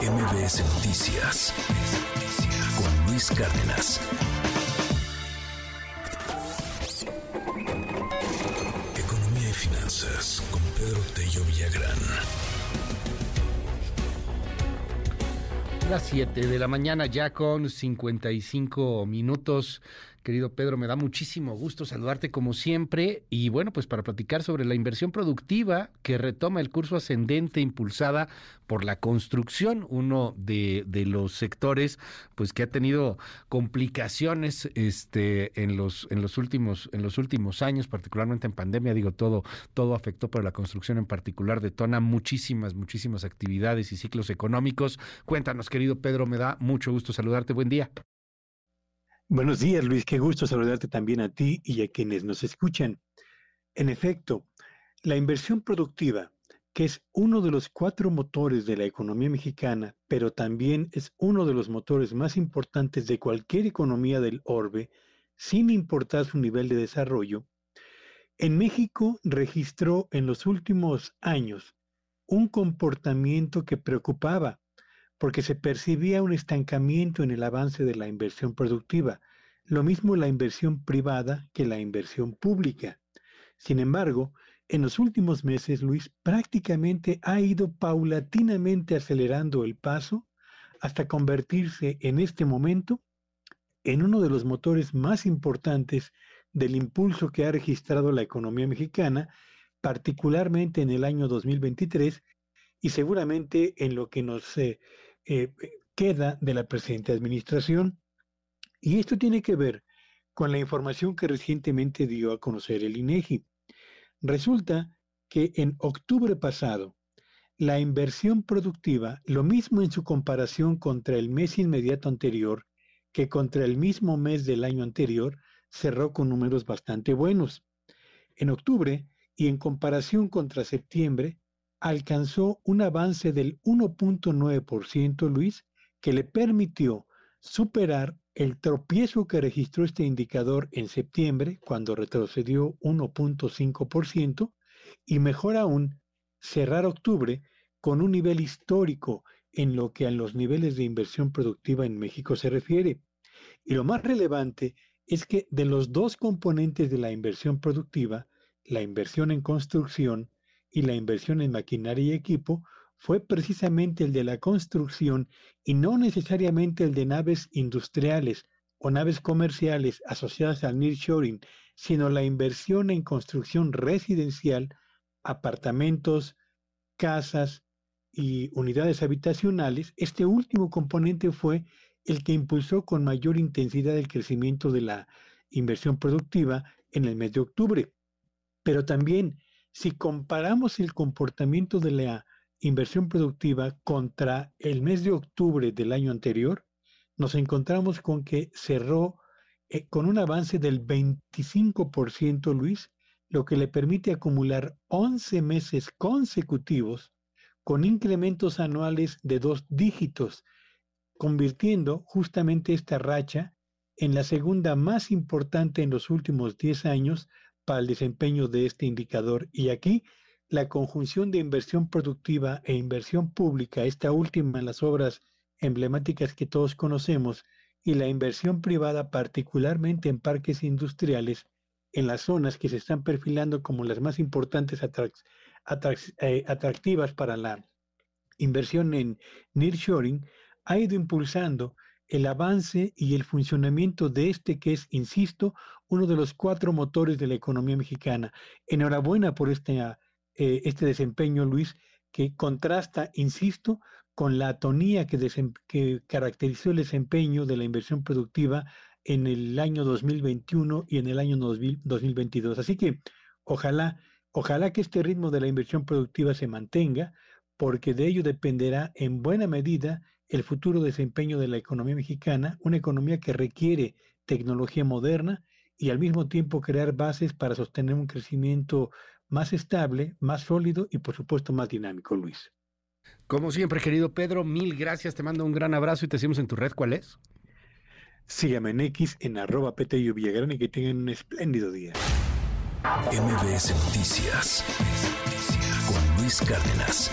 MBS Noticias con Luis Cárdenas. Economía y finanzas con Pedro Tello Villagrán. Las 7 de la mañana ya con 55 minutos. Querido Pedro, me da muchísimo gusto saludarte como siempre y bueno, pues para platicar sobre la inversión productiva que retoma el curso ascendente impulsada por la construcción, uno de, los sectores pues que ha tenido complicaciones este en los en los últimos en los últimos años, particularmente en pandemia, digo todo todo afectó, pero la construcción en particular detona muchísimas muchísimas actividades y ciclos económicos. Cuéntanos, querido Pedro, me da mucho gusto saludarte. Buen día. Buenos días, Luis. Qué gusto saludarte también a ti y a quienes nos escuchan. En efecto, la inversión productiva, que es uno de los cuatro motores de la economía mexicana, pero también es uno de los motores más importantes de cualquier economía del orbe, sin importar su nivel de desarrollo, en México registró en los últimos años un comportamiento que preocupaba porque se percibía un estancamiento en el avance de la inversión productiva, lo mismo la inversión privada que la inversión pública. Sin embargo, en los últimos meses, Luis prácticamente ha ido paulatinamente acelerando el paso hasta convertirse en este momento en uno de los motores más importantes del impulso que ha registrado la economía mexicana, particularmente en el año 2023 y seguramente en lo que nos eh, eh, queda de la presente administración. Y esto tiene que ver con la información que recientemente dio a conocer el INEGI. Resulta que en octubre pasado, la inversión productiva, lo mismo en su comparación contra el mes inmediato anterior que contra el mismo mes del año anterior, cerró con números bastante buenos. En octubre, y en comparación contra septiembre, alcanzó un avance del 1.9%, Luis, que le permitió superar el tropiezo que registró este indicador en septiembre, cuando retrocedió 1.5%, y mejor aún, cerrar octubre con un nivel histórico en lo que a los niveles de inversión productiva en México se refiere. Y lo más relevante es que de los dos componentes de la inversión productiva, la inversión en construcción y la inversión en maquinaria y equipo fue precisamente el de la construcción y no necesariamente el de naves industriales o naves comerciales asociadas al nearshoring, sino la inversión en construcción residencial, apartamentos, casas y unidades habitacionales. Este último componente fue el que impulsó con mayor intensidad el crecimiento de la inversión productiva en el mes de octubre. Pero también si comparamos el comportamiento de la inversión productiva contra el mes de octubre del año anterior, nos encontramos con que cerró eh, con un avance del 25%, Luis, lo que le permite acumular 11 meses consecutivos con incrementos anuales de dos dígitos, convirtiendo justamente esta racha en la segunda más importante en los últimos 10 años para el desempeño de este indicador. Y aquí la conjunción de inversión productiva e inversión pública, esta última en las obras emblemáticas que todos conocemos, y la inversión privada, particularmente en parques industriales, en las zonas que se están perfilando como las más importantes eh, atractivas para la inversión en nearshoring, ha ido impulsando el avance y el funcionamiento de este que es, insisto, uno de los cuatro motores de la economía mexicana. Enhorabuena por este, este desempeño, Luis, que contrasta, insisto, con la atonía que, que caracterizó el desempeño de la inversión productiva en el año 2021 y en el año 2022. Así que ojalá, ojalá que este ritmo de la inversión productiva se mantenga, porque de ello dependerá en buena medida el futuro desempeño de la economía mexicana, una economía que requiere tecnología moderna y al mismo tiempo crear bases para sostener un crecimiento más estable, más sólido y por supuesto más dinámico, Luis. Como siempre, querido Pedro, mil gracias, te mando un gran abrazo y te seguimos en tu red, ¿cuál es? Sígueme en X en arroba Petello Villagrán y que tengan un espléndido día. MBS Noticias con Luis Cárdenas.